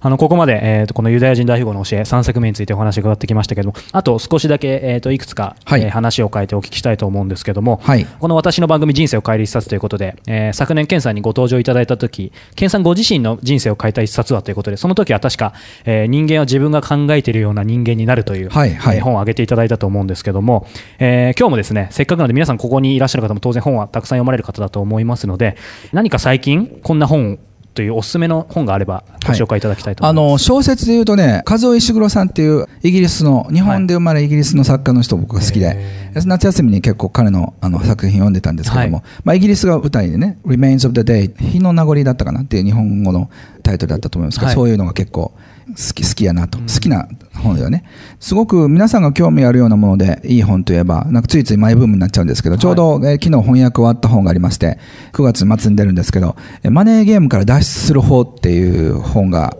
あの、ここまで、えっ、と、このユダヤ人大富豪の教え3作目についてお話伺ってきましたけども、あと少しだけ、えっ、と、いくつか、はい、えー、話を変えてお聞きしたいと思うんですけども、はい、この私の番組人生を変える一冊ということで、えー、昨年、ケンさんにご登場いただいた時、ケンさんご自身の人生を変えた一冊はということで、その時は確か、えー、人間は自分が考えているような人間になるという、はいはい、えー、本を挙げていただいたと思うんですけども、えー、今日もですね、せっかくなので皆さんここにいらっしゃる方も当然本はたくさん読まれる方だと思いますので、何か最近こんな本というおすすめの本があればご紹介いただきたいと、はい、あの小説でいうとね和尾石黒さんっていうイギリスの日本で生まれイギリスの作家の人僕が好きで、夏休みに結構彼のあの作品読んでたんですけども、はい、まあ、イギリスが舞台でね「Remains of the Day」日の名残だったかなっていう日本語のタイトルだったと思いますけど、はい、そういうのが結構好き好きやなと、好きな本だよね。すごく皆さんが興味あるようなものでいい本といえばなんかついついマイブームになっちゃうんですけど、ちょうど、え昨日翻訳終わった本がありまして9月末に出るんですけどマネーゲームから脱出する方っていう本が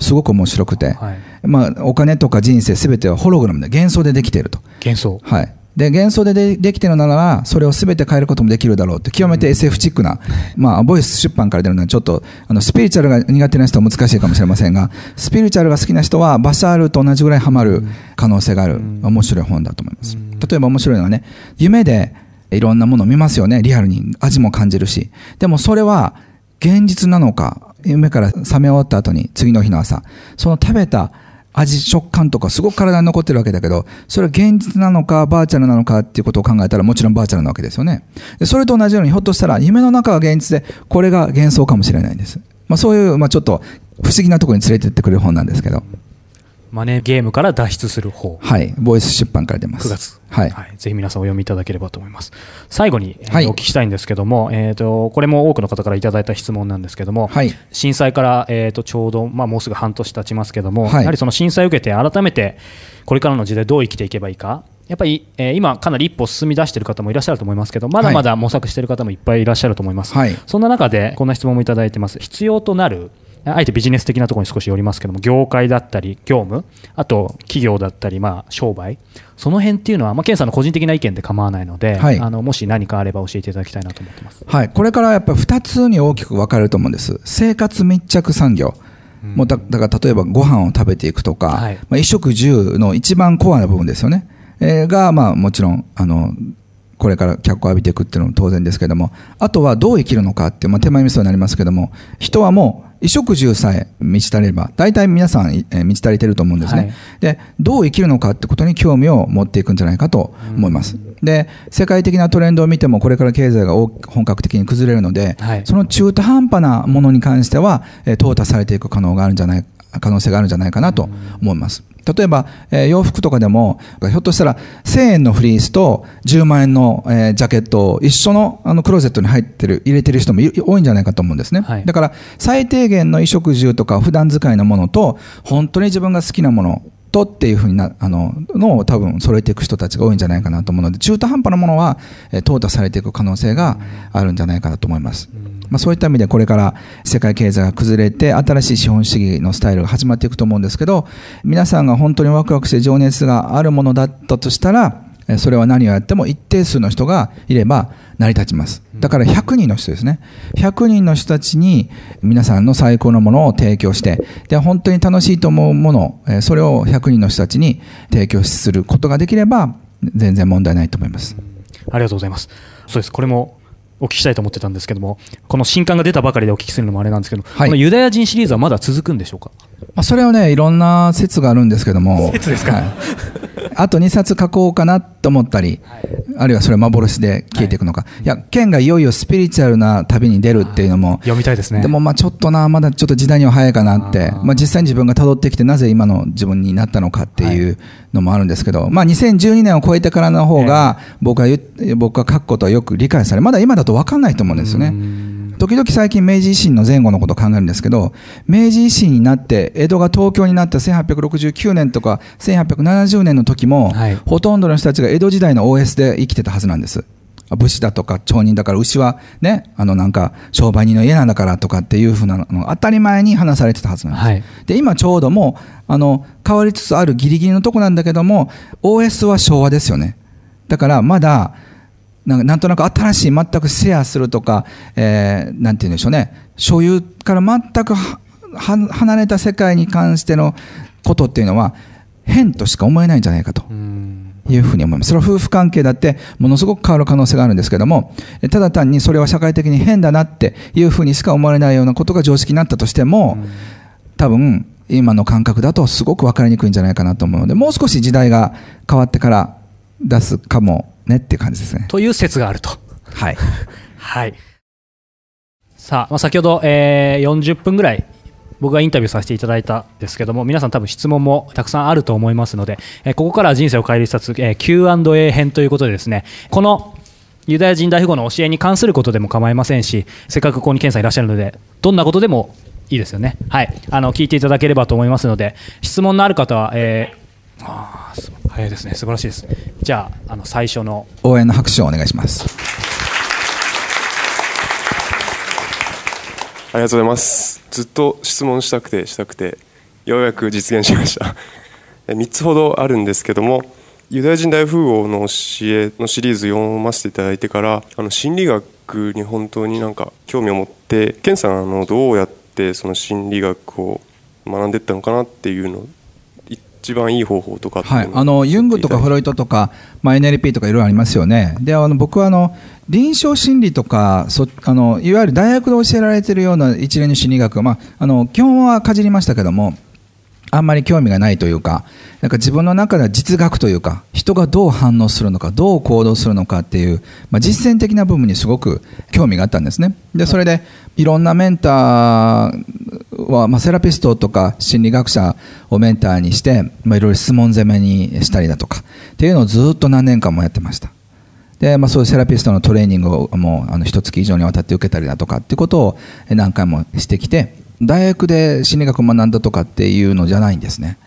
すごく面白くて、はい、まあ、お金とか人生すべてはホログラムで幻想でできていると。幻想。はいで、幻想ででできてるなら、それを全て変えることもできるだろうって、極めて SF チックな、まあ、ボイス出版から出るのは、ちょっと、あの、スピリチュアルが苦手な人は難しいかもしれませんが、スピリチュアルが好きな人は、バシャールと同じぐらいハマる可能性がある、面白い本だと思います。例えば面白いのはね、夢でいろんなものを見ますよね、リアルに。味も感じるし。でもそれは、現実なのか、夢から覚め終わった後に、次の日の朝、その食べた、味、食感とかすごく体に残ってるわけだけど、それは現実なのかバーチャルなのかっていうことを考えたらもちろんバーチャルなわけですよね。でそれと同じようにひょっとしたら夢の中は現実で、これが幻想かもしれないんです。まあそういう、まあちょっと不思議なところに連れてってくれる本なんですけど。マネーゲームから脱出する方。はい。ボイス出版から出ます。9月。はい。はい、ぜひ皆さんお読みいただければと思います。最後に、はい、お聞きしたいんですけども、えっ、ー、と、これも多くの方からいただいた質問なんですけども、はい、震災から、えっ、ー、と、ちょうど、まあ、もうすぐ半年経ちますけども、はい、やはりその震災を受けて改めて、これからの時代どう生きていけばいいか、やっぱり、えー、今、かなり一歩進み出している方もいらっしゃると思いますけど、まだまだ模索している方もいっぱいいらっしゃると思います。はい、そんな中で、こんな質問もいただいてます。必要となるあえてビジネス的なところに少し寄りますけども業界だったり業務あと企業だったりまあ商売その辺っていうのは、まあ、ケンさんの個人的な意見で構わないので、はい、あのもし何かあれば教えていただきたいなと思ってます、はい、これからやっぱり2つに大きく分かれると思うんです。生活密着産業。もうだだから例えばご飯を食べていくとか、はい、まあ、衣食住の一番コアな部分ですよね、えー、が、まあ、もちろんあのこれから脚光を浴びていくっていうのも当然ですけどもあとはどう生きるのかって、まあ、手前味噌になりますけども人はもう衣食住さえ満ち足れば、大体皆さん、えー、満ち足りてると思うんですね、はい、で、どう生きるのかってことに興味を持っていくんじゃないかと思います。うん、で、世界的なトレンドを見ても、これから経済が本格的に崩れるので、はい、その中途半端なものに関しては、えー、淘汰されていく可能があるんじゃない可能性があるんじゃないかなと思います。例えば、えー、洋服とかでも、ひょっとしたら1000円のフリースと10万円の、えー、ジャケットを一緒のあのクローゼットに入ってる、入れてる人も多いんじゃないかと思うんですね。はい、だから、最低限の衣食住とか普段使いのものと、本当に自分が好きなものとっていうふうになあののを多分揃えていく人たちが多いんじゃないかなと思うので中途半端なものは、えー、淘汰されていく可能性があるんじゃないかなと思います。まあ、そういった意味でこれから世界経済が崩れて新しい資本主義のスタイルが始まっていくと思うんですけど皆さんが本当にワクワクして情熱があるものだったとしたらそれは何をやっても一定数の人がいれば成り立ちます。だから100人の人ですね。100人の人たちに皆さんの最高のものを提供して、で、本当に楽しいと思うもの、それを100人の人たちに提供することができれば、全然問題ないと思います。ありがとうございます。そうです。これもお聞きしたいと思ってたんですけども、この新刊が出たばかりでお聞きするのもあれなんですけど、はい、このユダヤ人シリーズはまだ続くんでしょうか、まあ、それはね、いろんな説があるんですけども、説ですか、はい、あと2冊書こうかなと思ったり、はい、あるいはそれ幻で消えていくのか、はい、いや、剣がいよいよスピリチュアルな旅に出るっていうのも、読みたいですね。でもまあちょっとな、まだちょっと時代には早いかなって、まあ実際に自分が辿ってきて、なぜ今の自分になったのかっていうのもあるんですけど、まあ2012年を超えてからの方が、僕は、僕が書くことはよく理解され、まだ今だと分かんないと思うんですよね。時々最近明治維新の前後のことを考えるんですけど、明治維新になって、江戸が東京になった1869年とか1870年の時も、はい、ほとんどの人たちが江戸時代の OS で生きてたはずなんです。武士だとか町人だから牛はね、あのなんか商売人の家なんだからとかっていうふうなの当たり前に話されてたはずなんです。はい、で、今ちょうどもう、あの、変わりつつあるギリギリのとこなんだけども、OS は昭和ですよね。だからまだ、なんなんとなく新しい全くシェアするとか、えー、なんて言うんでしょうね、所有から全く離れた世界に関してのことっていうのは、変としか思えないんじゃないかと。いうふうに思います。それは夫婦関係だってものすごく変わる可能性があるんですけども、ただ単にそれは社会的に変だなっていうふうにしか思われないようなことが常識になったとしても、多分今の感覚だとすごく分かりにくいんじゃないかなと思うので、もう少し時代が変わってから出すかもねっていう感じですね。という説があると。はい。はい。さあ、まあ、先ほど、えー、40分ぐらい僕がインタビューさせていただいたんですけども皆さん多分質問もたくさんあると思いますので、えー、ここからは人生を変える一冊、えー、Q&A 編ということでですねこのユダヤ人大富豪の教えに関することでも構いませんしせっかくここに検査いらっしゃるのでどんなことでもいいですよねはいあの聞いていただければと思いますので質問のある方は、えー、あ早いですね素晴らしいですじゃああの最初の。応援の拍手をお願いします。ありがとうございます。ずっと質問したくてしたくてようやく実現しました。3つほどあるんですけどもユダヤ人大富豪の教えのシリーズ読ませていただいてからあの心理学に本当になんか興味を持って健さんあのどうやってその心理学を学んでいったのかなっていうの一番いい方法とかはい、あのユングとかフロイトとか、まあ、NLP とかいろいろありますよね。であの僕はあの臨床心理とかそあのいわゆる大学で教えられているような一連の心理学、まあ、あの基本はかじりましたけどもあんまり興味がないというかなんか自分の中では実学というか人がどう反応するのかどう行動するのかっていう、まあ、実践的な部分にすごく興味があったんですね。でそれでいろんなメンターは、まあ、セラピストとか心理学者をメンターにして、まあ、いろいろ質問攻めにしたりだとかっていうのをずっと何年間もやってました。で、まあ、そういうセラピストのトレーニングをもうあの一月以上にわたって受けたりだとかっていうことを何回もしてきて大学で心理学を学んだとかっていうのじゃないんですね、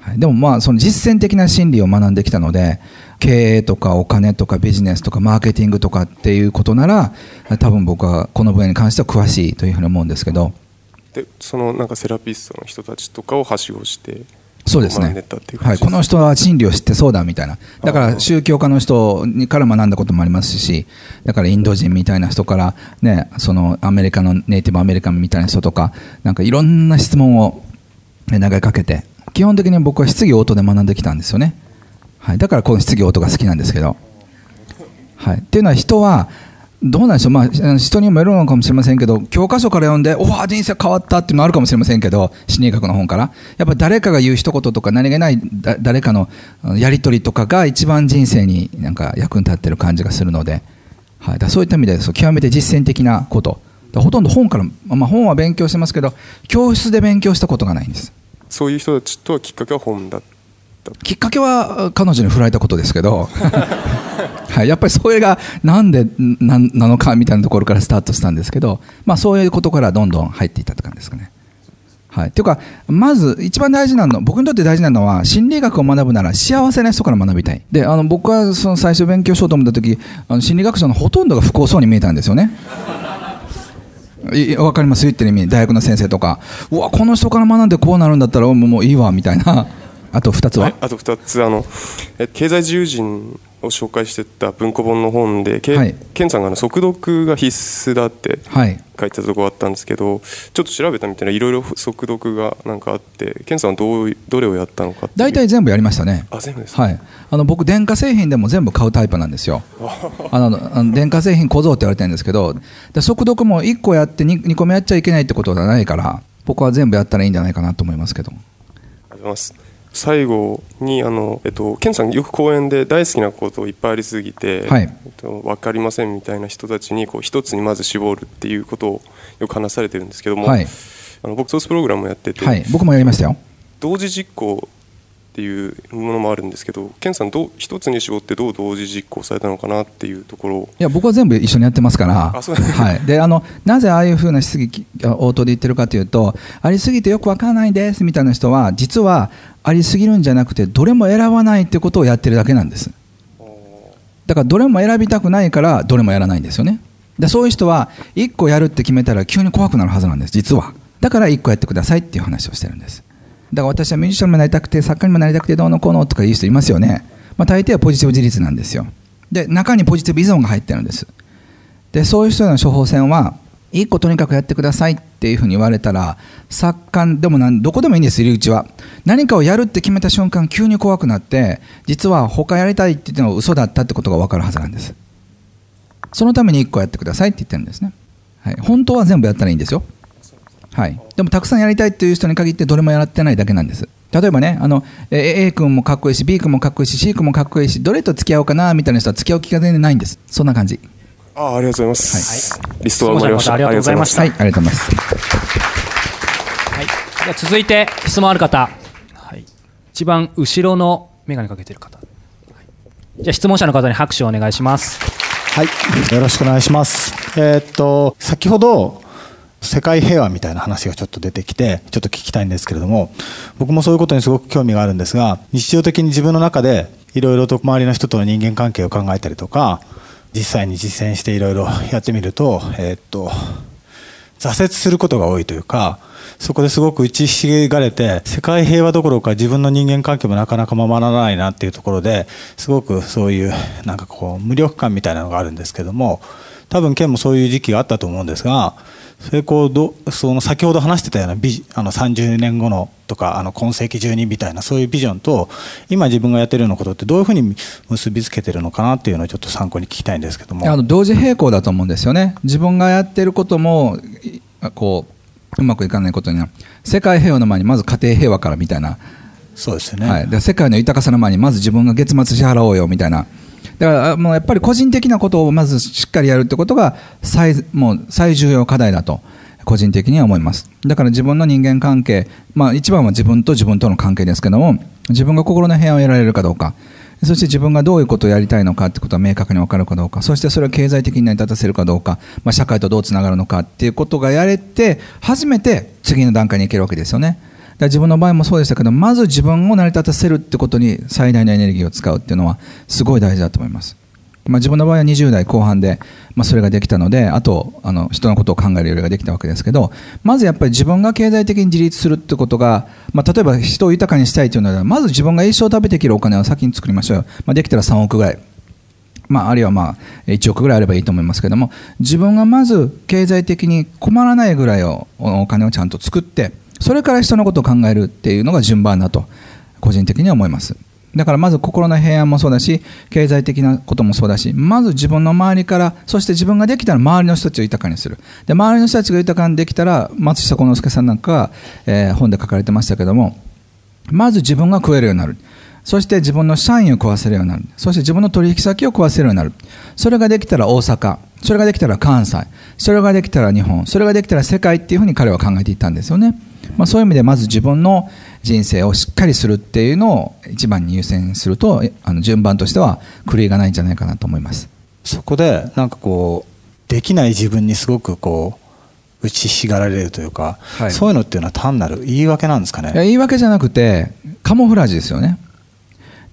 はい、でもまあその実践的な心理を学んできたので経営とかお金とかビジネスとかマーケティングとかっていうことなら多分僕はこの分野に関しては詳しいというふうに思うんですけどでそのなんかセラピストの人たちとかをはしごしてそうですね、はい、この人は心理を知ってそうだみたいな、だから宗教家の人から学んだこともありますし、だからインド人みたいな人から、ね、そのアメリカのネイティブアメリカンみたいな人とか、なんかいろんな質問を投げかけて、基本的に僕は質疑応答で学んできたんですよね、はい、だからこの質疑応答が好きなんですけど。はい、っていうのは人はどうなんでしょう、まあ、人にもよるのかもしれませんけど、教科書から読んで、おお、人生変わったっていうのあるかもしれませんけど、心理学の本から、やっぱ誰かが言う一言とか、何気ない誰かのやり取りとかが、一番人生になんか役に立ってる感じがするので、はい、だそういった意味で、極めて実践的なこと、ほとんど本から、まあ、本は勉強してますけど、教室で勉強したことがないんです。そういう人たちとはきっかけは本だきっかけは彼女に振られたことですけど はい、やっぱりそれがなんでななのかみたいなところからスタートしたんですけど、まあ、そういうことからどんどん入っていったって感じですかね。はい、というかまず一番大事なの僕にとって大事なのは心理学を学ぶなら幸せな人から学びたい。であの僕はその最初勉強しようと思った時あの心理学者のほとんどが不幸そうに見えたんですよね。わかります？言ってる意味。大学の先生とか。うわこの人から学んでこうなるんだったらもういいわみたいな。あと2つは、あと2つあの経済自由人を紹介してた文庫本の本で、はい、ケンさんがあの速読が必須だって書いてたところあったんですけど、ちょっと調べたみたいないろいろ速読がなんかあってケンさんはどうどれをやったのか大体全部やりましたね。あ全部です、はい、あの僕電化製品でも全部買うタイプなんですよ。あのあの電化製品小僧って言われてるんですけど速読も1個やって 2, 2個目やっちゃいけないってことはないから僕は全部やったらいいんじゃないかなと思いますけどありがとうございます最後にあの、えっと、ケンさんよく講演で大好きなこといっぱいありすぎて、はい、えっと、分かりませんみたいな人たちにこう一つにまず絞るっていうことをよく話されてるんですけども、はい、あの僕ソースプログラムをやってて、はい、僕もやりましたよ。同時実行っていうものもあるんですけど、ケンさんどう一つに絞ってどう同時実行されたのかなっていうところいや僕は全部一緒にやってますから、はい、であのなぜああいうふうな質疑応答で言ってるかというと、ありすぎてよくわからないですみたいな人は、実はありすぎるんじゃなくて、どれも選ばないってことをやってるだけなんです。だからどれも選びたくないから、どれもやらないんですよね。でそういう人は、1個やるって決めたら急に怖くなるはずなんです、実は。だから1個やってくださいっていう話をしてるんです。だから私はミュージシャンにもなりたくて作家にもなりたくてどうのこうのとか言う人いますよね、まあ、大抵はポジティブ自立なんですよ。で中にポジティブ依存が入ってるんですでそういう人の処方箋は1個とにかくやってくださいっていうふうに言われたら作家でもどこでもいいんです入り口は。何かをやるって決めた瞬間急に怖くなって実は他やりたいって言ってのは嘘だったってことが分かるはずなんです。そのために1個やってくださいって言ってるんですね、はい、本当は全部やったらいいんですよ。はい、でもたくさんやりたいっていう人に限ってどれもやってないだけなんです。例えばねあの A 君もかっこいいし B 君もかっこいいし C 君もかっこいいしどれと付き合おうかなみたいな人は付き合う気が全然ないんです。そんな感じ。あありがとうございます、はい、リストは埋まりました。ありがとうございました。はいありがとうございます。はい、では続いて質問ある方、はい、一番後ろの眼鏡かけてる方、はい、じゃあ質問者の方に拍手をお願いします。はい。よろしくお願いします。えー、っと先ほど世界平和みたいな話がちょっと出てきてちょっと聞きたいんですけれども僕もそういうことにすごく興味があるんですが日常的に自分の中でいろいろと周りの人との人間関係を考えたりとか実際に実践していろいろやってみると,、えー、っと挫折することが多いというかそこですごく打ちひしがれて世界平和どころか自分の人間関係もなかなかままならないなっていうところですごくそういうなんかこう無力感みたいなのがあるんですけども多分ケンもそういう時期があったと思うんですがそれこうどその先ほど話してたようなビあの30年後のとかあの今世紀中にみたいなそういうビジョンと今自分がやってるようなことってどういうふうに結びつけてるのかなっていうのをちょっと参考に聞きたいんですけども。あの同時並行だと思うんですよね。自分がやってることもこううまくいかないことには世界平和の前にまず家庭平和からみたいな。そうですよね、はい、で世界の豊かさの前にまず自分が月末支払おうよみたいなだからもうやっぱり個人的なことをまずしっかりやるってことが最もう最重要課題だと個人的には思います。だから自分の人間関係、まあ、一番は自分と自分との関係ですけども自分が心の平安を得られるかどうかそして自分がどういうことをやりたいのかってことは明確に分かるかどうかそしてそれを経済的に成り立たせるかどうか、まあ、社会とどうつながるのかっていうことがやれて初めて次の段階に行けるわけですよね。自分の場合もそうでしたけどまず自分を成り立たせるってことに最大のエネルギーを使うっていうのはすごい大事だと思います、まあ、自分の場合は20代後半で、まあ、それができたのであとあの人のことを考える余裕ができたわけですけどまずやっぱり自分が経済的に自立するってことが、まあ、例えば人を豊かにしたいというのではまず自分が一生食べていけるお金を先に作りましょう、まあ、できたら3億ぐらい。まあ、あるいはまあ1億ぐらいあればいいと思いますけども自分がまず経済的に困らないぐらいをお金をちゃんと作ってそれから人のことを考えるっていうのが順番だと個人的には思います。だからまず心の平安もそうだし経済的なこともそうだしまず自分の周りからそして自分ができたら周りの人たちを豊かにする。で周りの人たちが豊かにできたら松下幸之助さんなんかが、えー、本で書かれてましたけどもまず自分が食えるようになる。そして自分の社員を食わせるようになる。そして自分の取引先を食わせるようになる。それができたら大阪。それができたら関西それができたら日本それができたら世界っていうふうに彼は考えていったんですよね。まあ、そういう意味でまず自分の人生をしっかりするっていうのを一番に優先するとあの順番としては狂いがないんじゃないかなと思います。そこでなんかこうできない自分にすごくこう打ちひしがられるというか、はい、そういうのっていうのは単なる言い訳なんですかね？言い訳じゃなくてカモフラージュですよね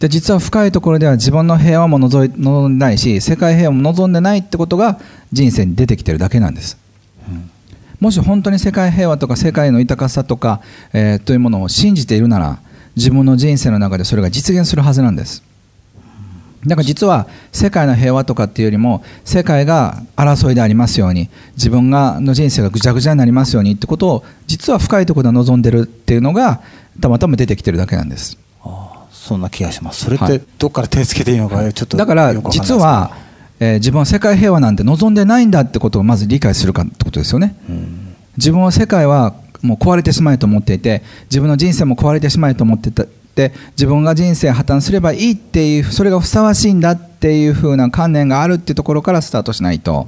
で実は深いところでは自分の平和も望んでないし世界平和も望んでないってことが人生に出てきてるだけなんです。もし本当に世界平和とか世界の豊かさとか、えー、というものを信じているなら自分の人生の中でそれが実現するはずなんです。だから実は世界の平和とかっていうよりも世界が争いでありますように自分がの人生がぐちゃぐちゃになりますようにってことを実は深いところで望んでるっていうのがたまたま出てきてるだけなんです。そんな気がします。それってどっから手つけていいのかちょっとだから実はえー、自分は世界平和なんて望んでないんだってことをまず理解するかってことですよね。自分は世界はもう壊れてしまえと思っていて自分の人生も壊れてしまえと思ってたで自分が人生破綻すればいいっていうそれがふさわしいんだっていう風な観念があるっていうところからスタートしないと。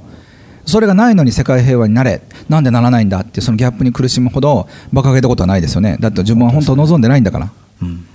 それがないのに世界平和になれ。なんでならないんだっていうそのギャップに苦しむほど馬鹿げたことはないですよね。だって自分は本当望んでないんだから。うん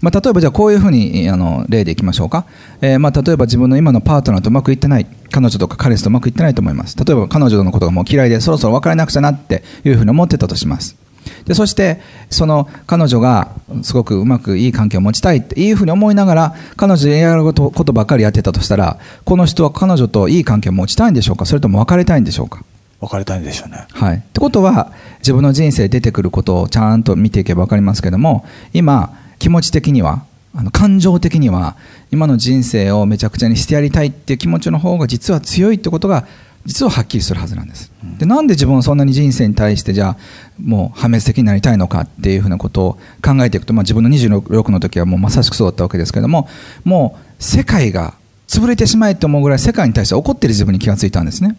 まあ、例えばじゃあこういうふうにあの例でいきましょうか、えー、まあ例えば自分の今のパートナーとうまくいってない彼女とか彼氏とうまくいってないと思います。例えば彼女のことがもう嫌いでそろそろ別れなくちゃなっていうふうに思ってたとします。でそしてその彼女がすごくうまくいい関係を持ちたいっていうふうに思いながら彼女でやることことばっかりやってたとしたらこの人は彼女といい関係を持ちたいんでしょうか？それとも別れたいんでしょうか？別れたいんでしょうね。はい、ってことは自分の人生出てくることをちゃんと見ていけば分かりますけども今気持ち的にはあの感情的には今の人生をめちゃくちゃにしてやりたいっていう気持ちの方が実は強いってことが実ははっきりするはずなんです。でなんで自分はそんなに人生に対してじゃあもう破滅的になりたいのかっていうふうなことを考えていくと、まあ、自分の26の時はもうまさしくそうだったわけですけどももう世界が潰れてしまえと思うぐらい世界に対して怒ってる自分に気がついたんですね。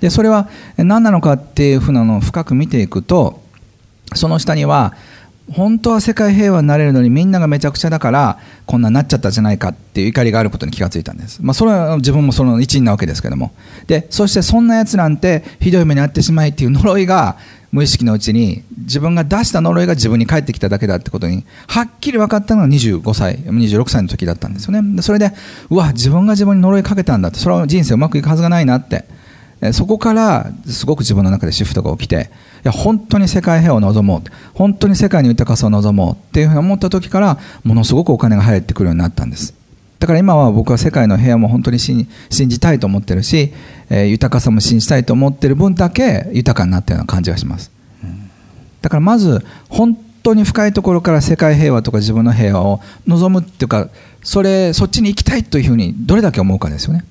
でそれは何なのかっていうふうなのを深く見ていくとその下には本当は世界平和になれるのにみんながめちゃくちゃだからこんなになっちゃったじゃないかっていう怒りがあることに気がついたんです、まあ、それは自分もその一員なわけですけども。でそしてそんなやつなんてひどい目に遭ってしまいっていう呪いが無意識のうちに自分が出した呪いが自分に返ってきただけだってことにはっきり分かったのが25歳26歳の時だったんですよね。でそれでうわ自分が自分に呪いかけたんだってそれは人生うまくいくはずがないなってそこからすごく自分の中でシフトが起きていや本当に世界平和を望もう本当に世界に豊かさを望もうっていうふうに思った時からものすごくお金が入ってくるようになったんです。だから今は僕は世界の平和も本当に信じたいと思ってるし、えー、豊かさも信じたいと思ってる分だけ豊かになったような感じがします。だからまず本当に深いところから世界平和とか自分の平和を望むっていうかそれそっちに行きたいというふうにどれだけ思うかですよね、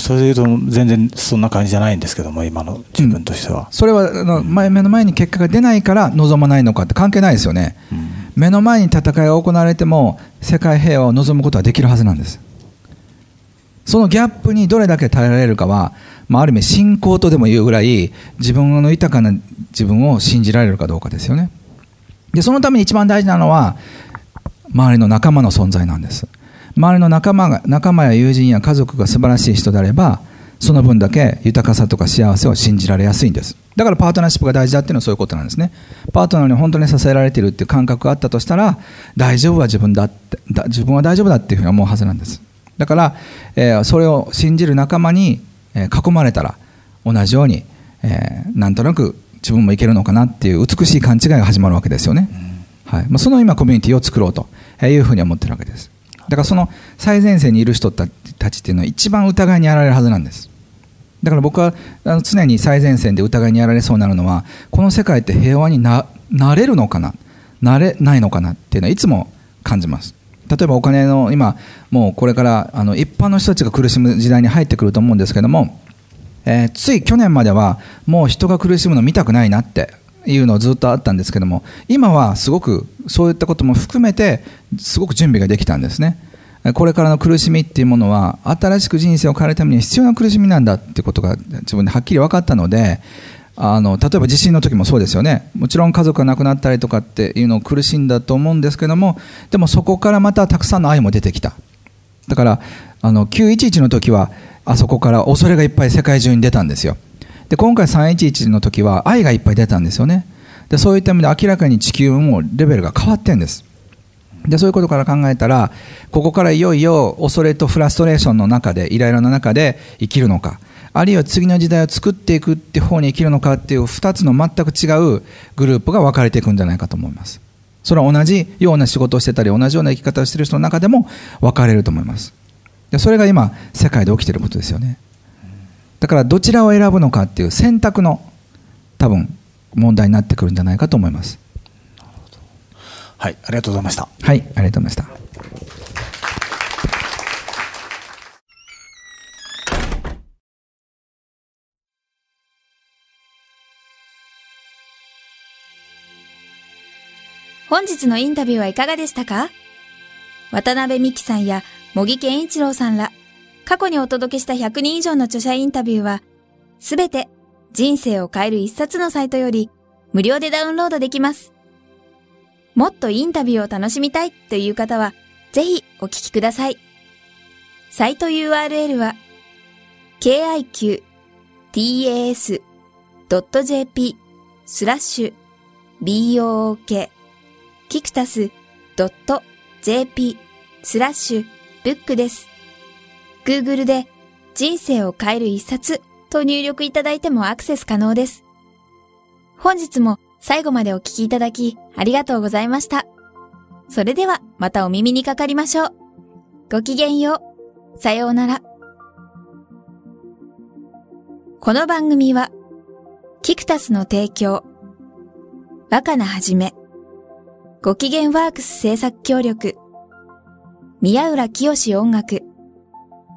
それでいうと全然そんな感じじゃないんですけども今の自分としては、うん、それはあの前目の前に結果が出ないから望まないのかって関係ないですよね、うん、目の前に戦いが行われても世界平和を望むことはできるはずなんです。そのギャップにどれだけ耐えられるかは、まあ、ある意味信仰とでも言うぐらい自分の豊かな自分を信じられるかどうかですよね。でそのために一番大事なのは周りの仲間の存在なんです周りの仲間が仲間や友人や家族が素晴らしい人であればその分だけ豊かさとか幸せを信じられやすいんです。だからパートナーシップが大事だっていうのはそういうことなんですね。パートナーに本当に支えられてるっていう感覚があったとしたら大丈夫は自分だって自分は大丈夫だっていうふうに思うはずなんです。だから、えー、それを信じる仲間に、えー、囲まれたら同じように、えー、なんとなく自分もいけるのかなっていう美しい勘違いが始まるわけですよね、はい。まあ、その今コミュニティを作ろうというふうに思ってるわけです。だからその最前線にいる人たちっていうのは一番疑いにやられるはずなんです。だから僕は常に最前線で疑いにやられそうになるのはこの世界って平和になれるのかな？なれないのかなっていうのはいつも感じます。例えばお金の今もうこれからあの一般の人たちが苦しむ時代に入ってくると思うんですけども、えー、つい去年まではもう人が苦しむの見たくないなっていうのずっとあったんですけども今はすごくそういったことも含めてすごく準備ができたんですね。これからの苦しみっていうものは新しく人生を変えるために必要な苦しみなんだってことが自分ではっきり分かったのであの例えば地震の時もそうですよね。もちろん家族が亡くなったりとかっていうのを苦しんだと思うんですけどもでもそこからまたたくさんの愛も出てきた。だからあの911の時はあそこから恐れがいっぱい世界中に出たんですよ。で今回311の時は愛がいっぱい出たんですよね。でそういった意味で明らかに地球もレベルが変わってんです。でそういうことから考えたらここからいよいよ恐れとフラストレーションの中でイライラの中で生きるのかあるいは次の時代を作っていくって方に生きるのかっていう2つの全く違うグループが分かれていくんじゃないかと思います。それは同じような仕事をしてたり同じような生き方をしてる人の中でも分かれると思います。でそれが今世界で起きてることですよね。だからどちらを選ぶのかっていう選択の多分問題になってくるんじゃないかと思います。はいありがとうございました。はいありがとうございました。本日のインタビューはいかがでしたか？渡辺美希さんや茂木健一郎さんら過去にお届けした100人以上の著者インタビューは、すべて人生を変える一冊のサイトより無料でダウンロードできます。もっとインタビューを楽しみたいという方は、ぜひお聞きください。サイト URL は、kiqtas.jp スラッシュ book キクタス .jp スラッシュブックです。Google で人生を変える一冊と入力いただいてもアクセス可能です。本日も最後までお聞きいただきありがとうございました。それではまたお耳にかかりましょう。ごきげんよう。さようなら。この番組は、キクタスの提供、若菜はじめ、ご機嫌ワークス制作協力、宮浦清志音楽、